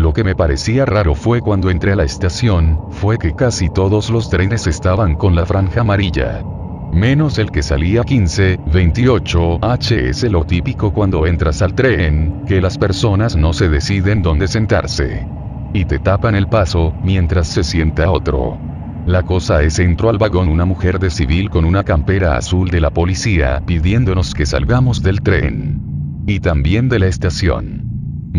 lo que me parecía raro fue cuando entré a la estación, fue que casi todos los trenes estaban con la franja amarilla. Menos el que salía 15, 28 H es lo típico cuando entras al tren, que las personas no se deciden dónde sentarse. Y te tapan el paso, mientras se sienta otro. La cosa es entró al vagón una mujer de civil con una campera azul de la policía pidiéndonos que salgamos del tren. Y también de la estación.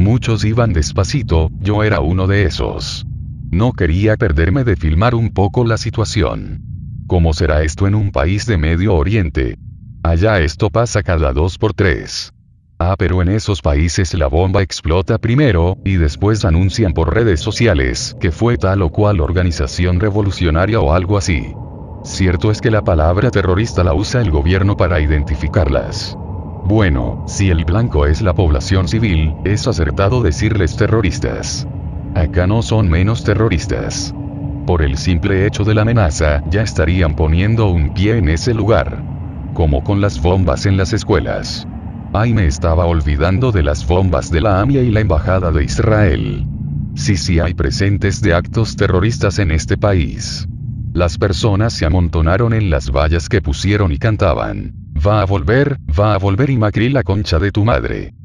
Muchos iban despacito, yo era uno de esos. No quería perderme de filmar un poco la situación. ¿Cómo será esto en un país de Medio Oriente? Allá esto pasa cada dos por tres. Ah, pero en esos países la bomba explota primero, y después anuncian por redes sociales que fue tal o cual organización revolucionaria o algo así. Cierto es que la palabra terrorista la usa el gobierno para identificarlas. Bueno, si el blanco es la población civil, es acertado decirles terroristas. Acá no son menos terroristas. Por el simple hecho de la amenaza, ya estarían poniendo un pie en ese lugar. Como con las bombas en las escuelas. Ay, me estaba olvidando de las bombas de la AMIA y la Embajada de Israel. Sí, sí hay presentes de actos terroristas en este país. Las personas se amontonaron en las vallas que pusieron y cantaban. Va a volver, va a volver y Macri la concha de tu madre.